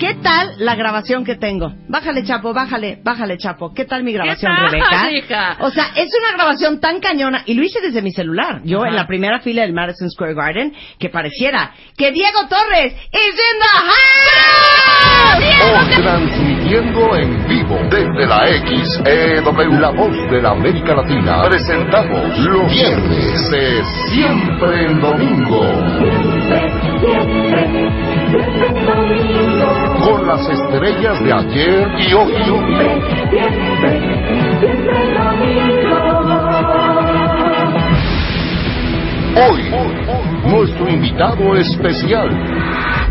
¿Qué tal la grabación que tengo? Bájale, Chapo, bájale, bájale, Chapo. ¿Qué tal mi grabación, tal, Rebeca? hija? O sea, es una grabación tan cañona, y lo hice desde mi celular. Yo en la primera fila del Madison Square Garden, que pareciera que Diego Torres is in the house. Transmitiendo en vivo desde la XEW, la voz de la América Latina, presentamos los viernes de Siempre en Domingo. Con las estrellas de ayer y hoy. Hoy, nuestro invitado especial,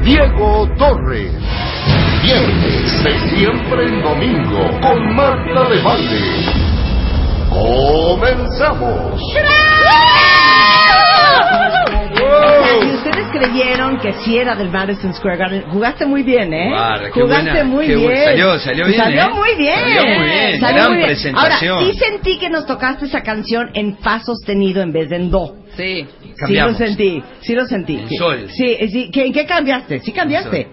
Diego Torres. Viernes de siempre en domingo con Marta de Valle. Comenzamos. Y ustedes creyeron que sí era del Madison Square Garden. Jugaste muy bien, ¿eh? Qué Jugaste buena, muy bien. salió- salió bien, Salió ¿eh? muy bien. Salió muy bien, Salió gran muy bien. presentación. Ahora, sí sentí que nos tocaste esa canción en fa sostenido en vez de en do. Sí. Cambiamos. Sí lo sentí, sí lo sentí. En sol. Sí, sí. ¿qué- ¿En qué cambiaste? ¿Sí cambiaste?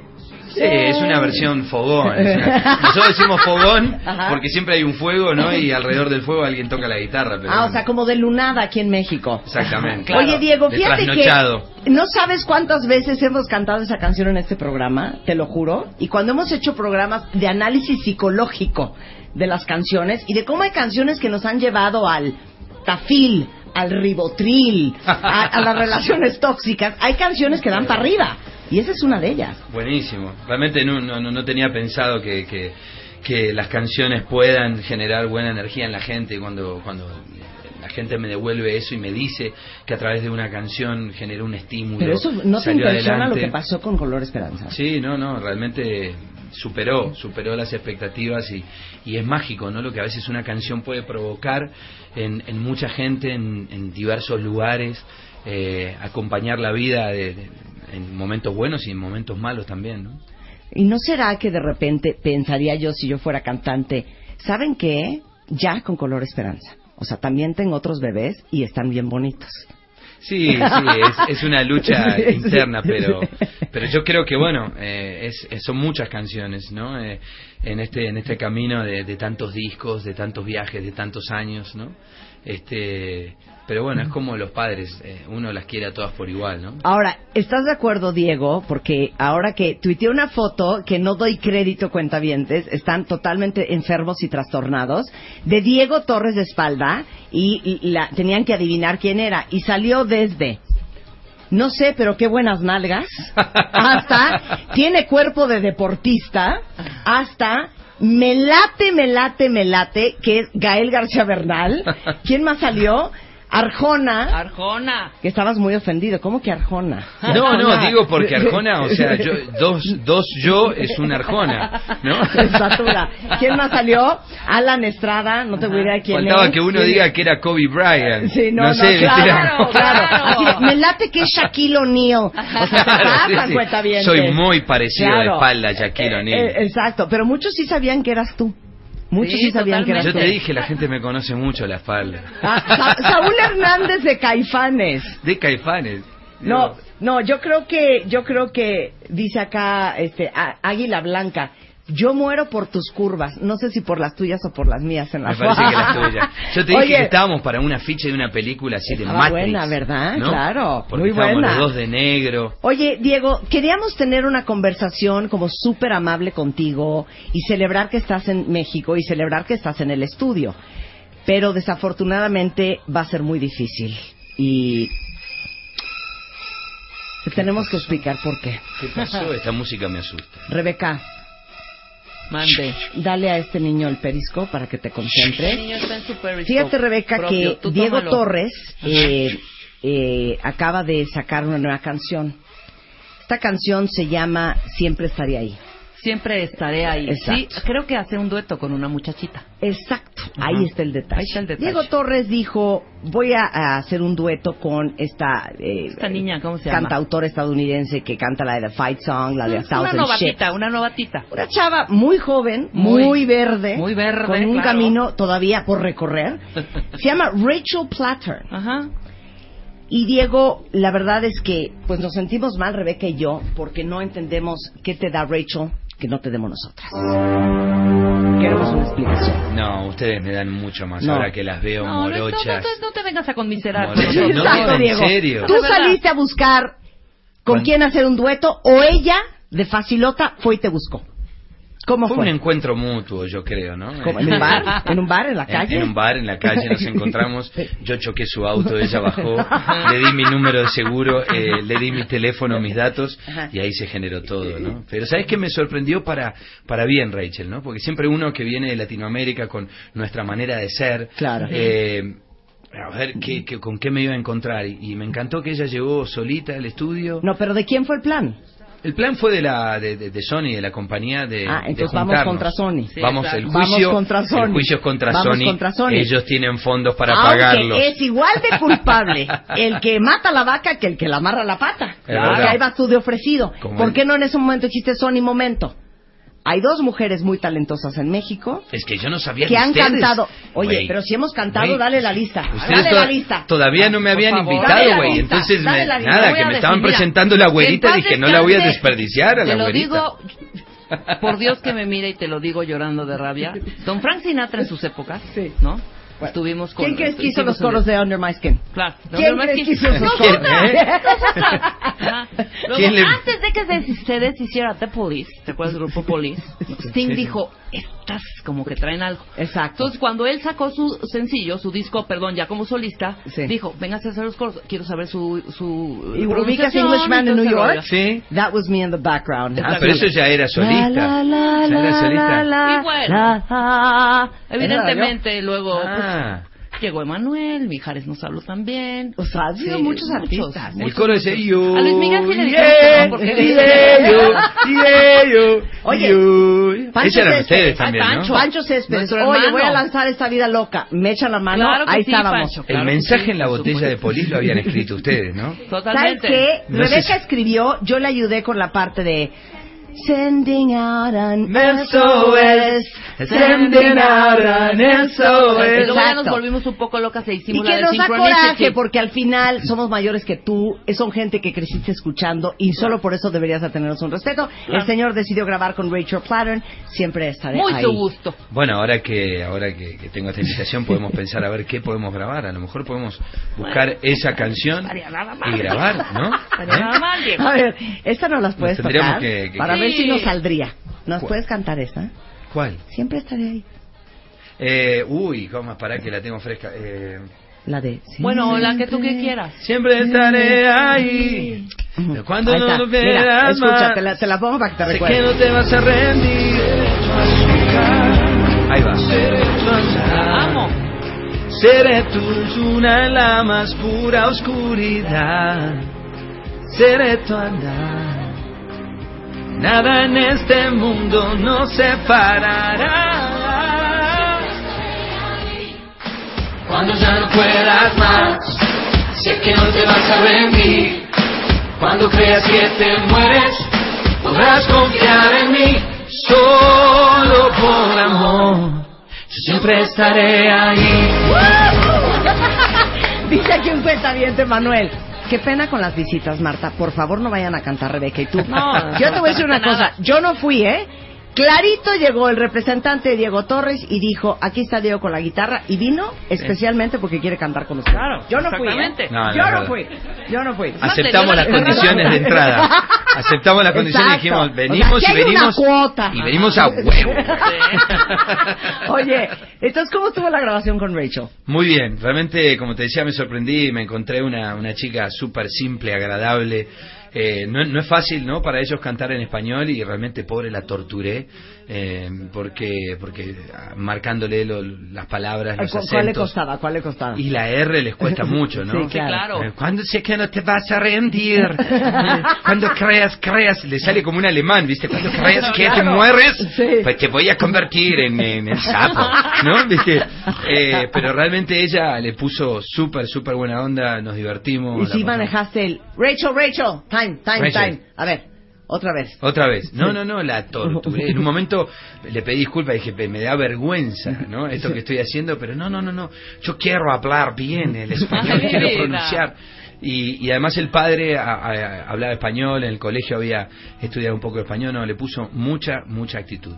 Sí, es una versión fogón. es una- Nosotros decimos fogón Ajá. porque siempre hay un fuego, ¿no? Y alrededor del fuego alguien toca la guitarra. Pero Ah, o sea, como de lunada aquí en México. Exactamente. Oye, Diego, De fíjate que no sabes cuántas veces hemos cantado esa canción en este programa, te lo juro. Y cuando hemos hecho programas de análisis psicológico de las canciones y de cómo hay canciones que nos han llevado al tafil, al ribotril, a, a las relaciones tóxicas, hay canciones que dan para arriba. Y esa es una de ellas. Buenísimo. Realmente no, no, no- no tenía pensado que, que, que las canciones puedan generar buena energía en la gente cuando, cuando la gente me devuelve eso y me dice que a través de una canción generó un estímulo. Pero eso no te impresiona adelante. lo que pasó con Color Esperanza. Sí, no, no, realmente superó, superó las expectativas y, y es mágico, ¿no? Lo que a veces una canción puede provocar en, en mucha gente, en, en diversos lugares, eh, acompañar la vida de- de- en momentos buenos y en momentos malos también, ¿no? ¿Y no será que de repente pensaría yo si yo fuera cantante, ¿saben qué? Ya con color esperanza. O sea, también tengo otros bebés y están bien bonitos. Sí, sí, es, es una lucha interna, pero pero yo creo que bueno, eh, es, es- son muchas canciones, ¿no? Eh, en este en este camino de, de tantos discos, de tantos viajes, de tantos años, ¿no? Este, pero bueno, es como los padres, eh, uno las quiere a todas por igual, ¿no? Ahora, ¿estás de acuerdo, Diego? Porque ahora que tuiteé una foto que no doy crédito cuentavientes, están totalmente enfermos y trastornados, de Diego Torres de espalda y, y la, tenían que adivinar quién era. Y salió desde, no sé, pero qué buenas nalgas, hasta, tiene cuerpo de deportista, hasta... Me late, me late, me late, que es Gael García Bernal. ¿Quién más salió? Arjona. Arjona. Que estabas muy ofendido. ¿Cómo que Arjona? No, no, digo porque Arjona, o sea, yo, dos, dos yo es una Arjona, ¿no? Estatura. ¿Quién más salió? Alan Estrada, no te voy a decir quién Faltaba es. que uno diga que era Kobe Bryant. Sí, no, no, sé, ¿viste? claro, Era- claro. Así de, me late que es Shaquille O'Neal. O sea, Claro, sí, sí. Soy muy parecido de Claro. espalda a Shaquille Eh, O'Neal. eh, exacto, pero muchos sí sabían que eras tú. Muchos sí, Sí, sabían que eras Yo te dije, la gente me conoce mucho la espalda. Ah, Sa- Saúl Hernández de Caifanes. De Caifanes. No, no, yo creo que, yo creo que dice acá, este, Águila Blanca. Yo muero por tus curvas. No sé si por las tuyas o por las mías en la Me parece que la tuya. Yo te dije Oye, que estábamos para una ficha de una película así de Matrix. buena, ¿verdad? ¿no? Claro, Porque muy buena. los dos de negro. Oye, Diego, queríamos tener una conversación como súper amable contigo y celebrar que estás en México y celebrar que estás en el estudio. pero desafortunadamente va a ser muy difícil. Y te tenemos que explicar por qué. ¿Qué pasó? Esta música me asusta. Rebeca, Mande. dale a este niño el perisco para que te El concentres. niño está en su periscope Fíjate, Rebeca, propio. que Diego. Torres eh, eh, acaba de sacar una nueva canción. Esta canción se llama Siempre estaré ahí. Siempre estaré ahí. Exacto. Sí, creo que hace un dueto con una muchachita. Exacto. Ahí está el detalle. Ahí está el detalle. Diego Torres dijo, voy a, hacer un dueto con esta, eh, Esta niña, ¿cómo se llama? cantautora estadounidense que canta la de The Fight Song, la de A una Thousand novatita, Ships. una novatita. Una chava muy joven, muy, Muy- verde, muy verde, con un claro. camino todavía por recorrer. Se llama Rachel Platter. Ajá. Y Diego, la verdad es que pues nos sentimos mal, Rebeca y yo, porque no entendemos qué te da Rachel que no te demos nosotras. Queremos una explicación. No, ustedes me dan mucho más No. ahora que las veo No, no, no, morochas. no, no te vengas a conmiserar. Exacto, en Diego. serio. Tú saliste a buscar con ¿Cuándo? quién hacer un dueto o ella de facilota fue y te buscó. ¿Cómo Fue fue? un encuentro mutuo, yo creo, ¿no? ¿Cómo? ¿En un bar? ¿En un bar? ¿En la calle? En, un bar, en la calle nos encontramos. Yo choqué su auto, ella bajó, le di mi número de seguro, eh, le di mi teléfono, mis datos, y ahí se generó todo, ¿no? Pero ¿sabes qué me sorprendió para, para bien, Rachel, ¿no? Porque siempre uno que viene de Latinoamérica con nuestra manera de ser, Claro. eh, a ver qué, qué- con qué me iba a encontrar. Y, y me encantó que ella llegó solita al estudio. No, pero ¿de quién fue el plan? El plan fue de la de, de- de Sony, de la compañía de Ah, de entonces vamos contra Sony. Sí, vamos, el Vamos juicio, contra Sony. el juicio es contra Vamos Sony. contra Sony. Ellos tienen fondos para Aunque pagarlos. es igual de culpable el que mata la vaca que el que la amarra la pata. Que ahí vas tú de ofrecido. ¿Por qué no en ese momento dijiste Sony momento? Hay dos mujeres muy talentosas en México Es que yo no sabía que han ustedes- cantado. Oye, pero si hemos cantado, dale la lista. Ustedes Dale la lista. Todavía no me habían favor. Invitado, güey. Entonces, me- lista. nada, que me decir, estaban mira, presentando la güerita, dije, no la voy a descanse. desperdiciar a la Te lo güerita. digo, por Dios que me mire y te lo digo llorando de rabia. Don Frank Sinatra en sus épocas, Sí. ¿no? Estuvimos con... ¿Quién crees que hizo los coros de Under My Skin? Claro. ¿Quién crees que hizo esos ¿Quién, coros? Antes de que se, se deshiciera The Police, ¿te acuerdas del grupo Police? Sting dijo, estas como que traen algo. Exacto. Entonces, cuando él sacó su sencillo, su disco, perdón, ya como solista, Sí. dijo, venga a hacer los coros, quiero saber su... su ¿Y ubicas Englishman New York? Sí. That was me in the background. Ah, pero eso ya era solista. La, la, Ya era la, solista. la, Y bueno, la, la. Evidentemente, luego pues, Ah, llegó Emanuel, Mijares nos habló también. O sea, han sido Sí, muchos muchos. artistas. el coro ese yo. A Luis Miguel sí le yeah, porque- yeah, yo, yeah, yo, Oye, yo. Pancho Ese eran Céspedes. ustedes también, Ay, ¿no? Pancho. Pancho Céspedes, Nuestro oye, hermano. voy a lanzar esta vida loca. Me echa la mano, Claro ahí sí, estábamos. Pancho. El Claro que mensaje sí, en la botella de polis lo habían escrito ustedes, ¿no? ¿Sabes Totalmente. qué? No Rebeca si- escribió, yo le ayudé con la parte de Sending out an SOS, sending out an SOS. Y luego ya nos volvimos un poco locas e Y hicimos que la de nos da coraje porque al final somos mayores que tú, son gente que creciste escuchando y solo por eso deberías de tenernos un respeto. El señor decidió grabar con Rachel Platten, siempre estaré Muy ahí. gusto. Bueno, ahora que ahora que, que tengo esta invitación podemos pensar a ver qué podemos grabar. A lo mejor podemos buscar esa canción y grabar, ¿no? ¿Eh? nada mal, Diego. A ver, esta no las puedes tocar que- que- para Sí. ver si nos saldría. ¿Nos ¿Cuál? puedes cantar esta? ¿Cuál? Siempre estaré ahí. Eh, uy, cómo para que la tengo fresca. Eh, La de... Bueno, la que tú que quieras. siempre estaré ahí. Cuando Ahí no lo Mira, veas escucha, más. te la, te la pongo para que te Sé que recuerdes. no te vas a rendir. Ahí va. Amo. Seré tu luna en la más pura oscuridad. Seré tu andar. Nada en este mundo nos separará. Cuando ya no puedas más, sé que no te vas a rendir. Cuando creas que te mueres, podrás confiar en mí. Solo por amor, yo siempre estaré ahí. Dice aquí un cuentaviente, Manuel. Qué pena con las visitas, Marta. Por favor, no vayan a cantar Rebeca y tú. No, yo te voy a decir una cosa. Yo no fui, ¿eh? Clarito llegó el representante de Diego Torres y dijo, aquí está Diego con la guitarra y vino especialmente porque quiere cantar con nosotros. Claro, yo no fui. ¿eh? exactamente. No, no, yo no fui. Yo no fui. Aceptamos las condiciones de entrada. Aceptamos las condiciones y dijimos, venimos O sea, aquí y venimos. cuota. Y venimos a huevo. Oye, entonces, ¿cómo estuvo la grabación con Rachel? Muy bien, realmente, como te decía, me sorprendí, me encontré una, una chica súper simple, agradable. Eh, no, no es fácil, ¿no? Para ellos cantar en español y realmente, pobre, la torturé eh, porque porque ah, marcándole lo- las palabras, los ¿Cu- ¿Cuál le costaba? ¿Cuál le costaba? Y la R les cuesta mucho, ¿no? Sí, claro. Eh, ¿Cuándo sé que no te vas a rendir? Cuando creas, creas, le sale como un alemán, ¿viste? Cuando creas que te mueres, Sí. pues te voy a convertir en, en el sapo, ¿no? ¿Viste? Eh, pero realmente ella le puso súper, súper buena onda, nos divertimos. Y si manejaste el Rachel, Rachel, time, time, Rachel. time. A ver, otra vez. Otra vez. No, no, no, la torturé. En un momento le pedí disculpas y dije, "Pe- me da vergüenza, ¿no? Esto que estoy haciendo, pero no, no, no, no. Yo quiero hablar bien el español, quiero pronunciar. Y, y además el padre a- a- hablaba español, en el colegio había estudiado un poco de español, no, le puso mucha, mucha actitud.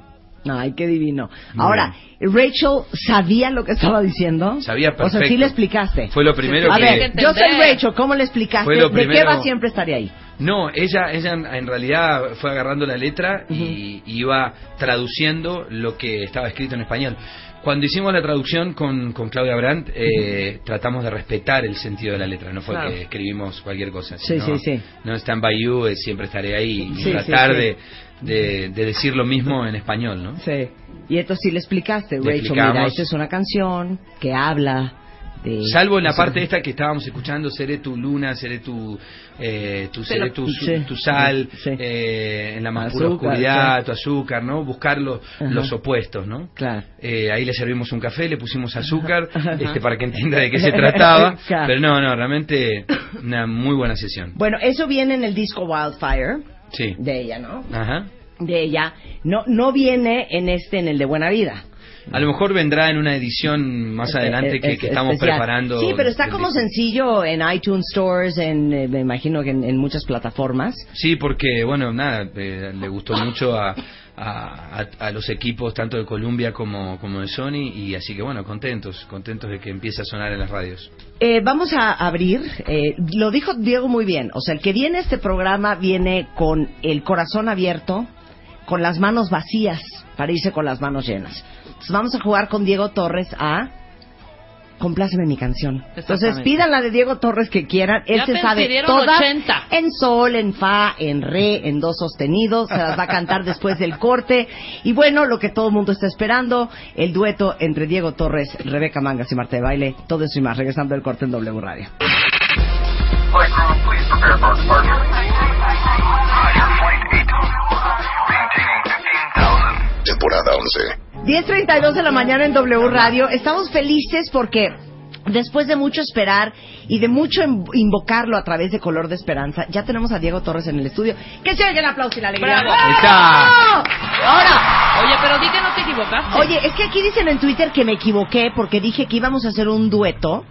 Ay, qué divino. Muy Ahora, Rachel sabía lo que estaba diciendo. Sabía O sea, sí perfecto. le explicaste. Fue lo primero A que... ver, yo soy. Rachel, ¿cómo le explicaste? Fue lo ¿De qué primero- va siempre estaré ahí? No, ella, ella en- en realidad fue agarrando la letra y iba traduciendo lo que estaba escrito en español. Cuando hicimos la traducción con, con Claudia Brandt, eh, tratamos de respetar el sentido de la letra, no fue Claro. que escribimos cualquier cosa. Sí, sino, sí, sí. No Stand By You, siempre estaré ahí, y Sí, tratar sí, sí. De, de, de decir lo mismo en español, ¿no? Sí. Y esto sí le explicaste, Le Rachel. Mira, esta es una canción que habla de... Salvo en la parte esta que estábamos escuchando, seré tu luna, seré tu, eh, tu, seré tu, su- Sí. tu sal, Sí. eh, en la más pura oscuridad, tu azúcar, ¿no? Buscar los, los opuestos, ¿no? Claro. Eh, ahí le servimos un café, le pusimos azúcar, Ajá. este, para que entienda de qué se trataba. Claro. Pero no, no, realmente una muy buena sesión. Bueno, eso viene en el disco Wildfire de ella, ¿no? Ajá. De ella. No, no viene en este, en el de Buena Vida. A lo mejor vendrá en una edición más adelante que, es- que estamos especial. preparando. Sí, pero está como sencillo en iTunes Stores, en, eh, me imagino que en, en muchas plataformas. Sí, porque, bueno, nada, eh, le gustó mucho a, a, a- a los equipos tanto de Columbia como, como de Sony y así que, bueno, contentos, contentos de que empiece a sonar en las radios. Eh, vamos a abrir, eh, lo dijo Diego muy bien, o sea, el que viene a este programa viene con el corazón abierto, con las manos vacías, para irse con las manos llenas. Entonces vamos a jugar con Diego Torres a Compláceme mi canción. Entonces pidan la de Diego Torres que quieran. Él Ya se sabe pidieron todas 80. en sol, en fa, en re, en do sostenido. Se las va a cantar después del corte. Y bueno, lo que todo el mundo está esperando, el dueto entre Diego Torres, Rebeca Mangas y Marta de Baile. Todo eso y más, regresando del corte en W Radio. Temporada 11. 10.32 de la mañana en W Radio. Estamos felices porque después de mucho esperar y de mucho in- invocarlo a través de Color de Esperanza, ya tenemos a Diego Torres en el estudio. Que se oiga el aplauso y la alegría. ¡Bravo! Ahora, Oye, pero di que no te equivocaste. oye, es que aquí dicen en Twitter que me equivoqué porque dije que íbamos a hacer un dueto.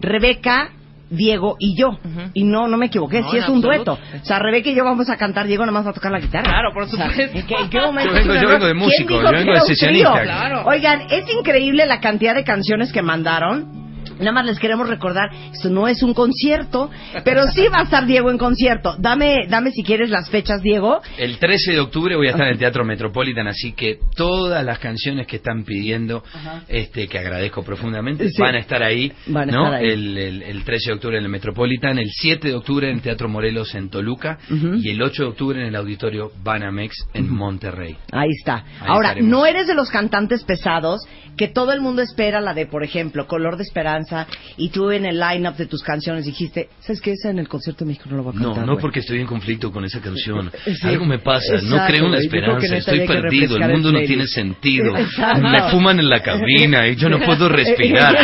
Rebeca, Diego y yo. Ujú. Y no, no me equivoqué, No, sí es un absoluto. dueto. O sea, Rebeca y yo vamos a cantar, Diego nada más va a tocar la guitarra. Claro, por O sea, supuesto. ¿en qué- en qué momento Yo vengo- yo vengo de ¿Quién músico, dijo yo que vengo era de sesionista. Claro. Oigan, es increíble la cantidad de canciones que mandaron. Nada más les queremos recordar, esto no es un concierto, pero sí va a estar Diego en concierto. Dame, dame si quieres las fechas, Diego. El 13 de octubre voy a estar en el Teatro Metropolitan, así que todas las canciones que están pidiendo, este que agradezco profundamente, Sí. van a estar ahí, Van a ¿no? estar ahí. El, el- el 13 de octubre en el Metropolitan, el 7 de octubre en el Teatro Morelos en Toluca y el 8 de octubre en el Auditorio Banamex en Monterrey. Ahí está. Ahora, estaremos. no eres de los cantantes pesados que todo el mundo espera la de, por ejemplo, Color de Esperanza, y tú en el line-up de tus canciones dijiste, ¿sabes qué? Esa en el concierto de México no lo voy a No, cantar. no güey". porque estoy en conflicto con esa canción. Sí. Algo me pasa, no Exacto, creo en la esperanza, neta estoy perdido, el refrescar el mundo no tiene sentido. Exacto. Me fuman en la cabina y yo no puedo respirar.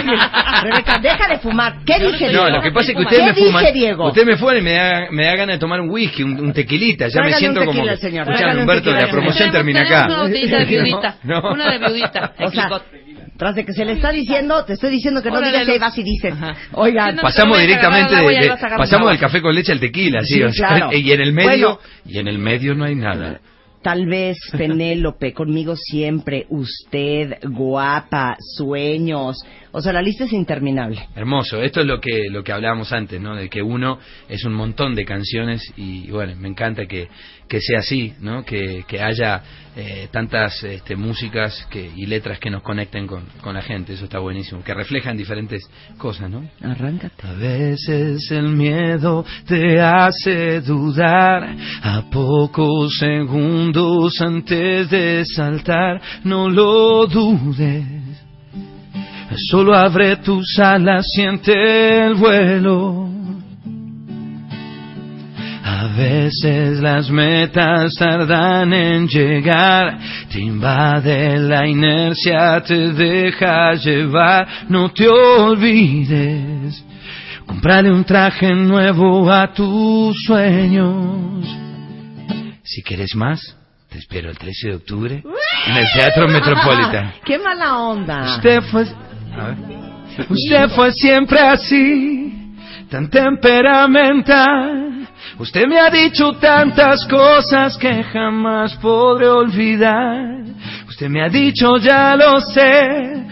Rebeca, deja de fumar. ¿Qué Yo no dije, No, Diego? lo que pasa es que ¿Qué ustedes me dije, fuman. Diego? Ustedes me fuman y me da, me da ganas de tomar un whisky, un, un tequilita. Ya me siento como. señor. Escuchame, Humberto, la promoción termina acá. Una de viudita. No, no. Una de viudita. Tras de que se le está diciendo, te estoy diciendo que no Órale, digas que ahí vas y dices. Ajá. Oigan, Pasamos directamente y de- de- pasamos del café con leche al tequila, sí, Sí, o sea, claro. y en el medio Bueno. y en el medio no hay nada. Tal vez Penélope, conmigo siempre, usted, guapa, sueños. O sea, la lista es interminable. Hermoso, esto es lo que lo que hablábamos antes, ¿no? De que uno es un montón de canciones y bueno, me encanta que, que sea así, ¿no? Que, que haya eh, tantas este, músicas que, y letras que nos conecten con, con la gente, eso está buenísimo, que reflejan diferentes cosas, ¿no? Arráncate. A veces el miedo te hace dudar, a pocos segundos antes de saltar, no lo dudes. Solo abre tus alas, siente el vuelo. A veces las metas tardan en llegar, te invade la inercia, te deja llevar, no te olvides. Comprarle un traje nuevo a tus sueños. Si quieres más, te espero el 13 de octubre en el Teatro Metropolitan. ¡Qué mala onda! Usted fue, usted fue siempre así, tan temperamental. Usted me ha dicho tantas cosas que jamás podré olvidar. Usted me ha dicho ya lo sé,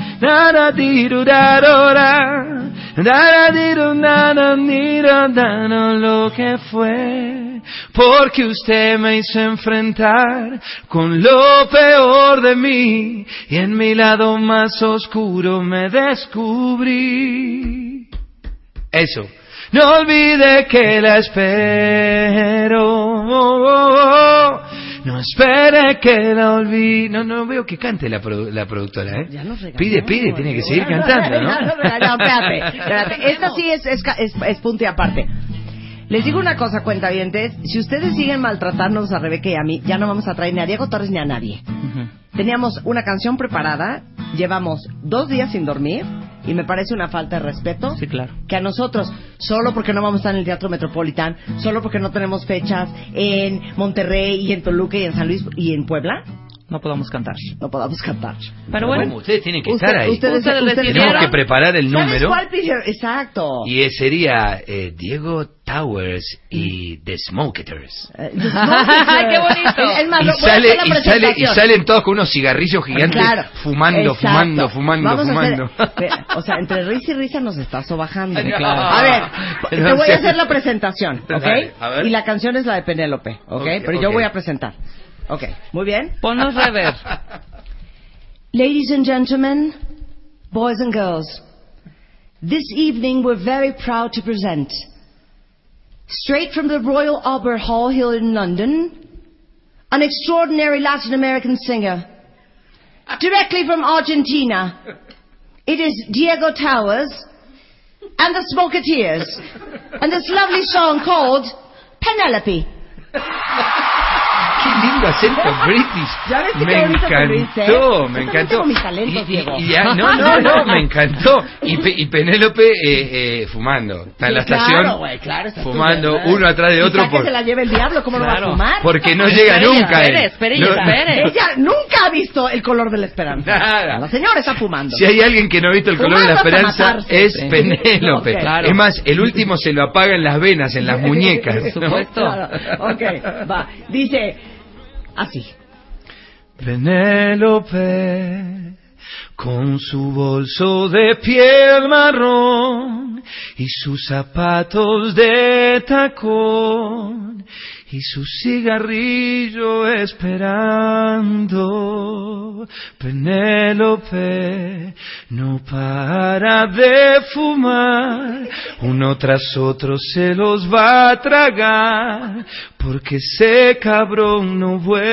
dirurarora, nada diru, nada nira, nada lo que fue, porque usted me hizo enfrentar con lo peor de mí y en mi lado más oscuro me descubrí. Eso. No olvide que la espero. No espere que la olvide. No, no veo que cante la, produ- la productora, ¿eh? Ya regañó. Pide, pide, tiene que seguir cantando, ¿no? Regañó, espérate, espérate. Esta sí es, es, es, es punto y aparte. Les digo una cosa, cuentavientes. Si ustedes siguen maltratándonos a Rebeca y a mí, ya no vamos a traer ni a Diego Torres ni a nadie. Teníamos una canción preparada, llevamos dos días sin dormir y me parece una falta de respeto Sí, claro. que a nosotros, solo porque no vamos a estar en el Teatro Metropolitan, solo porque no tenemos fechas en Monterrey y en Toluca y en San Luis y en Puebla, No podamos cantar. no podamos cantar. Pero bueno, ¿Cómo? Ustedes tienen que Usted- estar ahí. ustedes- Ustedes ustedes-. Tenemos que preparar el ¿Sabes número. cuál? Exacto. Y eh, sería eh, Diego Towers y The Smoketers. Eh, ¡Ay, qué bonito! Es, más, Y lo- voy a sale, y, sale, y salen todos con unos cigarrillos gigantes Claro. fumando, Exacto. fumando, fumando, Vamos fumando. hacer- o sea, entre risa y risa nos está sobajando. Claro. A ver, te voy a hacer la presentación, ¿ok? Dale. Y la canción es la de Penélope, ¿ok? Ok, Pero yo ok. voy a presentar. Ok, muy bien. ponnos rever. Ladies and gentlemen, boys and girls, this evening we're very proud to present, straight from the Royal Albert Hall here in London, an extraordinary Latin American singer, directly from Argentina. It is Diego Towers and the Smoketeers, and this lovely song called Penelope. Lindo acento british. ¿Ya ves qué me lo encantó, Yo me encantó. tengo mis talentos, y, Diego. y- ya- no, no, no, me encantó. Y, Pe- y Penélope eh, eh, fumando. Está en la claro, estación güey, claro, está fumando estupendo. uno atrás de otro Quizá que por- se la lleve el diablo, ¿cómo no va a Claro. fumar? porque no llega nunca. espere, él. espere, No- espere. Ella nunca ha visto el color de la esperanza. Nada. La señora está fumando. Si hay alguien que no ha visto el color de la esperanza, es. Penélope. Ok. Claro. Es más, el último se lo apaga en las venas, en las muñecas. Por ¿no? supuesto. Claro. Ok, va. Dice así. Penélope, con su bolso de piel marrón y sus zapatos de tacón y su cigarrillo esperando. Penélope no para de fumar, uno tras otro se los va a tragar, porque ese cabrón no vuelve.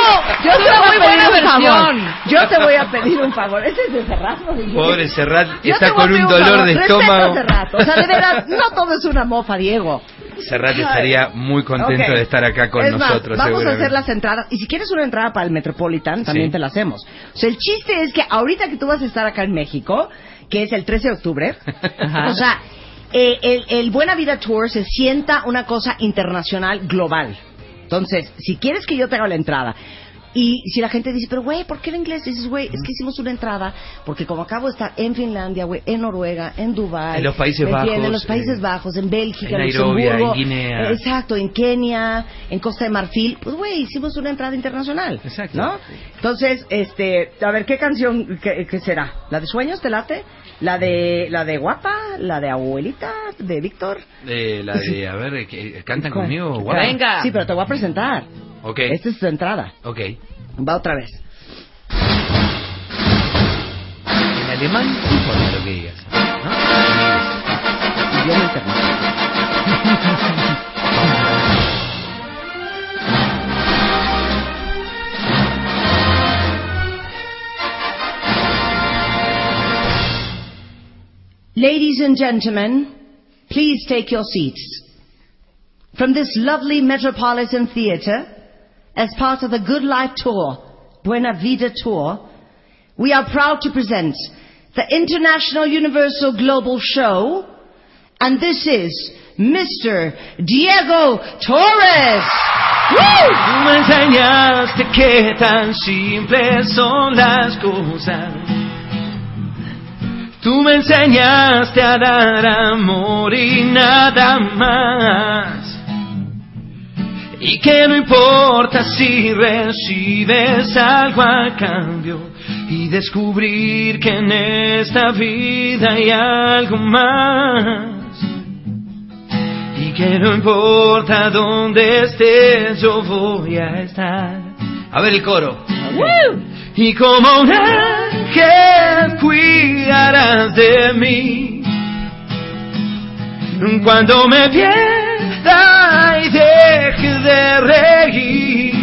Yo te voy a muy pedir buena un favor. versión. Yo te voy a pedir un favor. Ese es de Serrat, ¿no? Pobre Serrat, Yo está te voy a con pedir un dolor favor. de Respeta estómago. Serrat. O sea, de verdad, no todo es una mofa, Diego. Serrat estaría muy contento Ok. de estar acá con Es más, nosotros. vamos a seguramente. hacer las entradas. Y si quieres una entrada para el Metropolitan, también Sí. te la hacemos. O sea, el chiste es que ahorita que tú vas a estar acá en México, que es el 13 de octubre, o sea, eh, el, el Buena Vida Tour se sienta una cosa internacional global. Entonces, si quieres que yo te haga la entrada, Y si la gente dice, pero güey, ¿por qué el inglés? Dices, güey, es que hicimos una entrada, porque como acabo de estar en Finlandia, güey, en Noruega, en Dubái, En los Países. Bajos, en los Países eh, Bajos, en Bélgica, en en Nairobi, en Guinea. eh, exacto, en Kenia, en Costa de Marfil, pues güey, hicimos una entrada internacional, Exacto. ¿no? Entonces, este, a ver, ¿qué canción qué, qué será? ¿La de Sueños te late? ¿La de la de Guapa? ¿La de Abuelita? ¿De Víctor? Eh, la de, a ver, que, ¿cantan ¿Cuál? conmigo? Guapa? Venga. Sí, pero te voy a presentar. Ok, Esta es tu entrada. ok. Va otra vez. En alemán, importa lo que digas. ¿no? Idioma internacional. Ladies and gentlemen, please take your seats. From this lovely Metropolitan Theatre, as part of the Good Life Tour, Buena Vida Tour, we are proud to present the International Universal Global Show, and this is Mr. Diego Torres. Woo! Me enseñaste que tan simples son las cosas. Tú me enseñaste a dar amor y nada más. Y que no importa si recibes algo a cambio. Y descubrir que en esta vida hay algo más. Y que no importa dónde estés, yo voy a estar. A ver el coro. Y como un ángel cuidarás de mí. Cuando me pierda y deje de reír.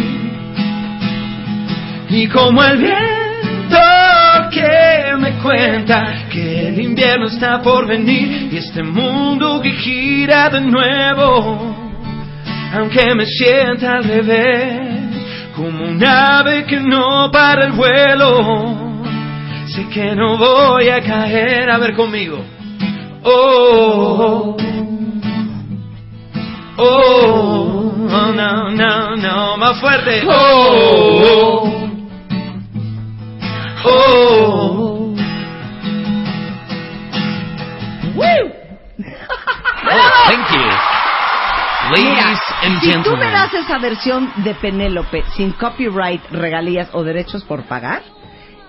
Y como el viento que me cuenta que el invierno está por venir y este mundo que gira de nuevo. Aunque me sienta al revés, como un ave que no para el vuelo. Sé que no voy a caer, a ver conmigo. Oh, oh, oh, no, no, no, más fuerte. Oh, oh, Oh, thank you. Ladies Mira, and si tú gentlemen. me das esa versión de Penélope sin copyright, regalías o derechos por pagar,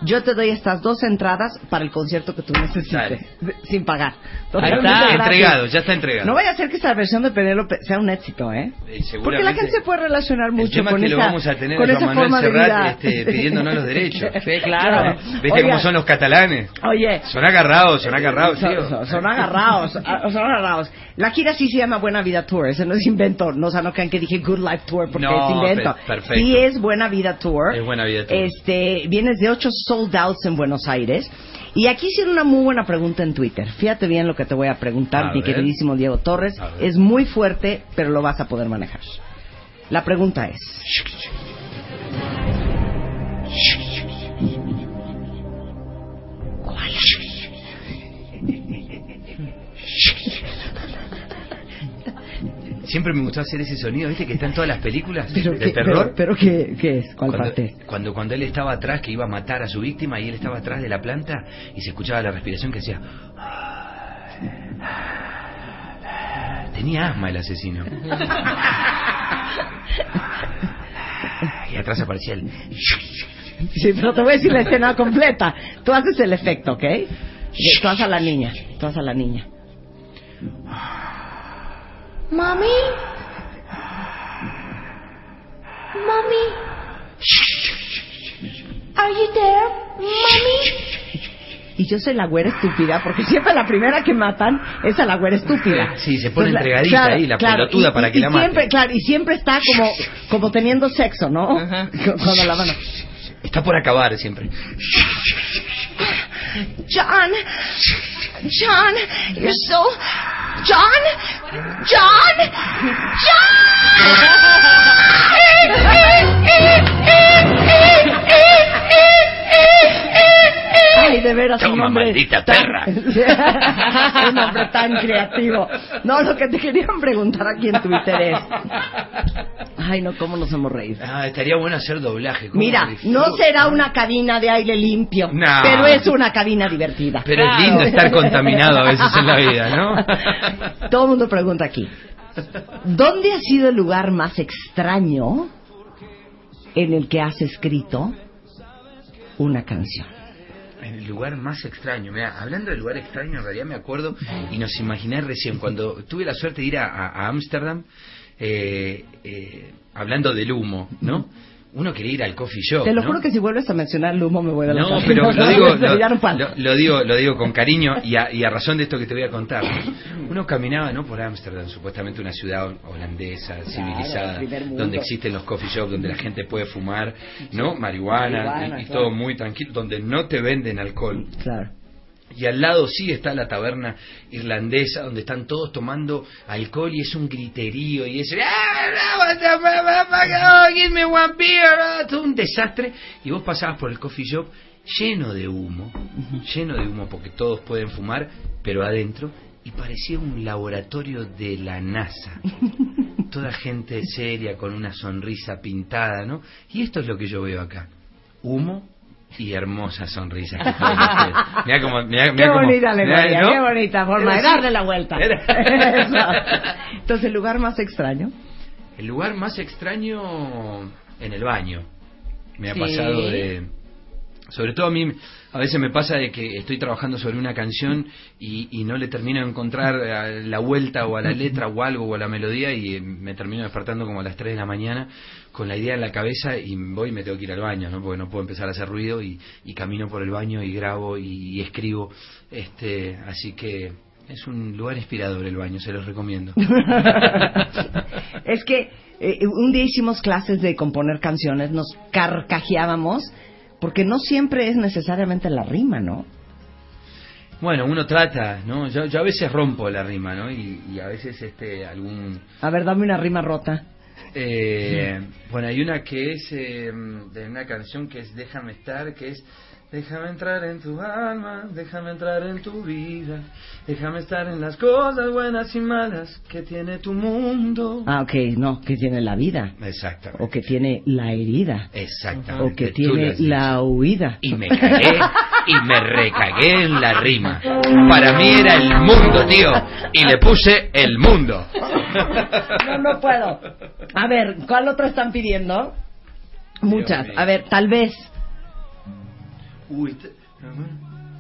yo te doy estas dos entradas para el concierto que tú necesites, Dale. sin pagar. Ahí está, entregado, ya está entregado. No vaya a ser que esta versión de Penélope sea un éxito, ¿eh? Eh, Porque la gente se puede relacionar El mucho tema con es que esa, lo vamos a tener con esa Manuel forma de Serrat vida. este, pidiéndonos los derechos. Sí, claro. ¿Viste cómo son los catalanes? Oye, Son agarrados, son agarrados, son, tío. son- son agarrados, son agarrados. La gira sí se llama Buena Vida Tour, ese no es invento, no, o sea, no crean que dije Good Life Tour porque No, es invento. pe- perfecto. Sí es Buena Vida Tour. Es Buena Vida Tour. Este, vienes de ocho sold outs en Buenos Aires. Y aquí hicieron una muy buena pregunta en Twitter. Fíjate bien lo que te voy a preguntar, A mi ver. queridísimo Diego Torres. Es muy fuerte, pero lo vas a poder manejar. La pregunta es... Siempre me gustó hacer ese sonido, ¿viste? Que está en todas las películas Pero, de qué, terror. pero, pero ¿qué, qué es? ¿Cuál cuando, parte? cuando, cuando él estaba atrás, que iba a matar a su víctima, y él estaba atrás de la planta, y se escuchaba la respiración que decía... Tenía asma el asesino. y atrás aparecía el... Sí, pero te voy a decir la escena completa. Tú haces el efecto, ¿ok? Tú haces a la niña. Tú haces a la niña. Mommy? Mommy? Are you there? Mommy? Y yo soy la güera estúpida, porque siempre la primera que matan es a la güera estúpida. Sí, se pone Entonces, entregadita ahí, la pelotuda y- para y- que y la mate. siempre, Claro, y siempre está como, como teniendo sexo, ¿no? Ajá. Cu- Cuando la van a... Está por acabar siempre. John? John? You're so... John? John? John! de veras un hombre maldita tan- perra. un hombre tan creativo. No, lo que te querían preguntar aquí en Twitter es... Ay, no, ¿cómo nos hemos reído? Ah, estaría bueno hacer doblaje. ¿cómo Mira, no será una cabina de aire limpio, pero es una cabina divertida. Pero es lindo estar contaminado a veces en la vida, ¿no? Todo el mundo pregunta aquí. ¿Dónde ha sido el lugar más extraño en el que has escrito una canción? En el lugar más extraño, mira, hablando del lugar extraño, en realidad me acuerdo y nos imaginé recién, cuando tuve la suerte de ir a Ámsterdam, eh, eh, hablando del humo, ¿no? Uno quería ir al coffee shop, Te lo ¿no? juro que si vuelves a mencionar el humo me voy de la No, pero lo digo, lo, digo, lo digo con cariño y a, y a razón de esto que te voy a contar. Uno caminaba, ¿no? Por Ámsterdam, supuestamente una ciudad holandesa, civilizada, donde existen los coffee shops, donde la gente puede fumar, ¿no? Marihuana, Marihuana, y, y claro. todo muy tranquilo, donde no te venden alcohol. Claro. Y al lado sí está la taberna irlandesa donde están todos tomando alcohol y es un griterío y es un desastre y vos pasabas por el coffee shop lleno de humo, lleno de humo porque todos pueden fumar, pero adentro y parecía un laboratorio de la NASA. Toda gente seria con una sonrisa pintada, ¿no? Y esto es lo que yo veo acá. Humo y hermosa sonrisa. que tienen ustedes. Mirá mirá, Qué bonita alegoría, ¿no? qué bonita forma de darle la vuelta. Entonces, el lugar más extraño. El lugar más extraño en el baño. Me ha Sí. pasado de... Sobre todo a mí, a veces me pasa de que estoy trabajando sobre una canción y, y no le termino de encontrar eh, la vuelta o a la letra o algo o a la melodía y eh, me termino despertando como a las 3 de la mañana con la idea en la cabeza y voy y me tengo que ir al baño, ¿no? Porque no puedo empezar a hacer ruido y, y camino por el baño y grabo y, y escribo. este Así que es un lugar inspirador el baño, se los recomiendo. es que eh, un día hicimos clases de componer canciones, nos carcajeábamos, porque no siempre es necesariamente la rima, ¿no? Bueno, uno trata, ¿no? Yo, yo a veces rompo la rima, ¿no? Y, y a veces este algún... A ver, dame una rima rota. Eh, bueno, hay una que es eh, de una canción que es Déjame estar, que es Déjame entrar en tu alma, déjame entrar en tu vida, déjame estar en las cosas buenas y malas que tiene tu mundo. Ah, ok, no, que tiene la vida. Exacto. O que tiene la herida. Exactamente. O que tiene la huida. Y me cagué y me recagué en la rima. Para mí era el mundo, tío. Y le puse el mundo. No, no puedo. A ver, ¿cuál otra están pidiendo? Muchas. A ver, tal vez. Uy,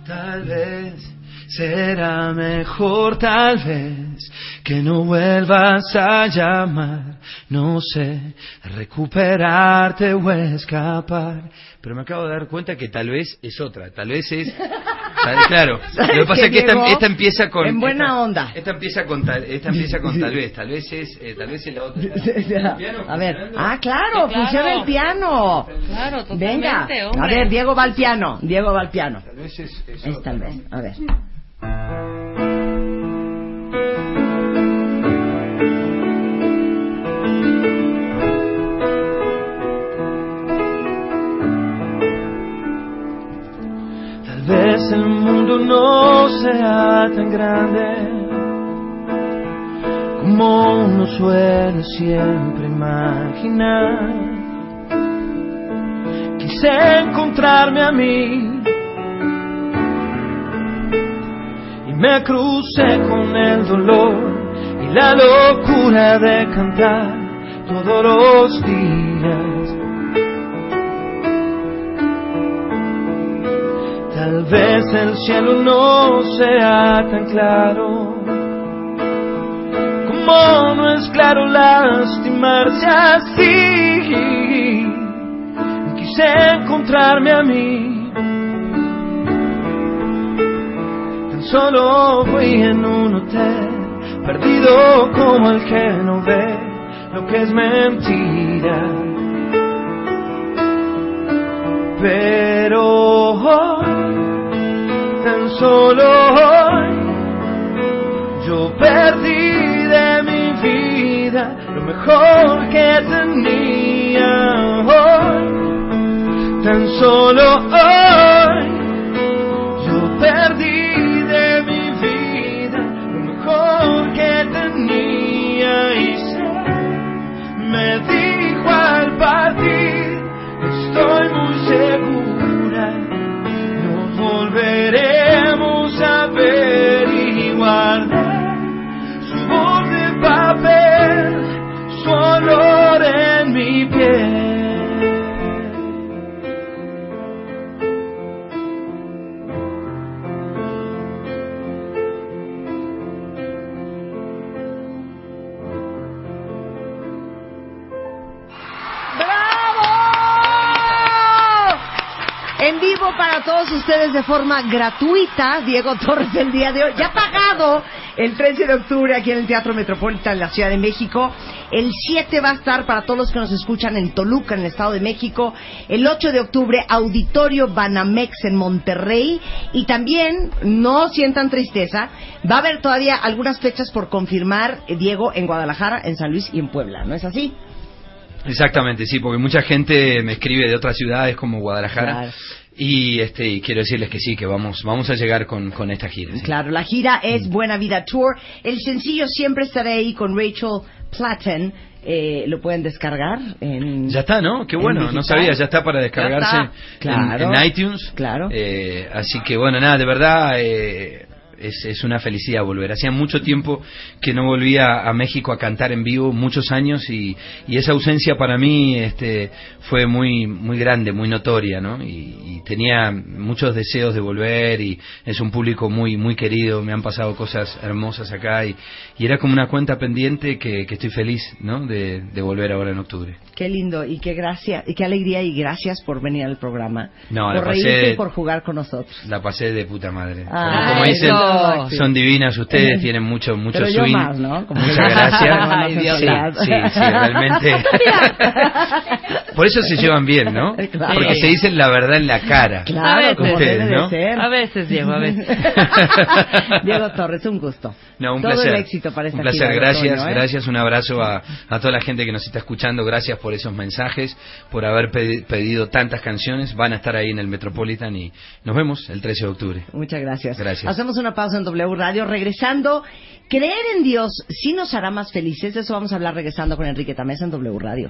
tal vez será mejor, tal vez que no vuelvas a llamar, no sé, recuperarte o escapar. Pero me acabo de dar cuenta que tal vez es otra, tal vez es, claro. ¿Sabes Lo que pasa es que esta, Diego? esta empieza con En buena esta- onda. Esta empieza con tal, esta empieza con tal vez, tal vez es, eh, tal vez es la otra. Piano A ver, ah, claro, Sí, claro. funciona el piano. Claro, totalmente, Venga, hombre. a ver, Diego va al piano, Diego va al piano. Tal vez es, es Es tal vez, a ver. No sea tan grande como uno suele siempre imaginar. Quise encontrarme a mí y me crucé con el dolor y la locura de cantar todos los días. Vez el cielo no sea tan claro como no es claro lastimarse así. Quise encontrarme a mí. Tan solo fui en un hotel, perdido como el que no ve lo que es mentira. Pero tan solo hoy, yo perdí de mi vida lo mejor que tenía hoy. Tan solo hoy, de forma gratuita, Diego Torres el día de hoy. Ya pagado el 13 de octubre aquí en el Teatro Metropolitan en la Ciudad de México. El 7 va a estar para todos los que nos escuchan en Toluca, en el Estado de México. El 8 de octubre, Auditorio Banamex en Monterrey. Y también, no sientan tristeza, va a haber todavía algunas fechas por confirmar, eh, Diego, en Guadalajara, en San Luis y en Puebla. ¿No es así? Exactamente, sí, porque mucha gente me escribe de otras ciudades como Guadalajara. Claro. Y este y quiero decirles que sí, que vamos vamos a llegar con, con esta gira. sí. Claro, la gira es Mm. Buena Vida Tour. El sencillo Siempre Estaré Ahí con Rachel Platten. Eh, lo pueden descargar en... Ya está, ¿no? Qué en bueno, no sabía, ya está para descargarse en- Claro. en, iTunes. Claro. Eh, así que bueno, nada, de verdad eh, es, es una felicidad volver. Hacía mucho tiempo que no volvía a México a cantar en vivo, muchos años, y, y esa ausencia para mí este, fue muy, muy grande, muy notoria, ¿no? Y, y tenía muchos deseos de volver y es un público muy, muy querido, me han pasado cosas hermosas acá y, y era como una cuenta pendiente que, que estoy feliz, ¿no? De, de volver ahora en octubre. Qué lindo y qué gracia y qué alegría y gracias por venir al programa. No, la por pasé- reírte y por jugar con nosotros. La pasé de puta madre. Ah, como, como dicen, son divinas ustedes, tienen mucho mucho Pero yo swing. más, ¿no? Como Muchas que- gracias. Ay, Dios. sí, sí, sí, realmente. Por eso se llevan bien, ¿no? Claro. Porque se dicen la verdad en la cara. Claro, como Ustedes, debe de ¿no? ser. A veces, Diego, a veces. Diego Torres, un gusto. No, un Todo placer. el éxito para esta un placer, gracias, otoño, ¿eh? gracias, un abrazo a, a toda la gente que nos está escuchando, gracias por esos mensajes, por haber pedi- pedido tantas canciones, van a estar ahí en el Metropolitan y nos vemos el 13 de octubre. Muchas gracias. Gracias. Hacemos una pausa en W Radio. Regresando, creer en Dios sí nos hará más felices. De eso vamos a hablar regresando con Enrique Tamés en W Radio.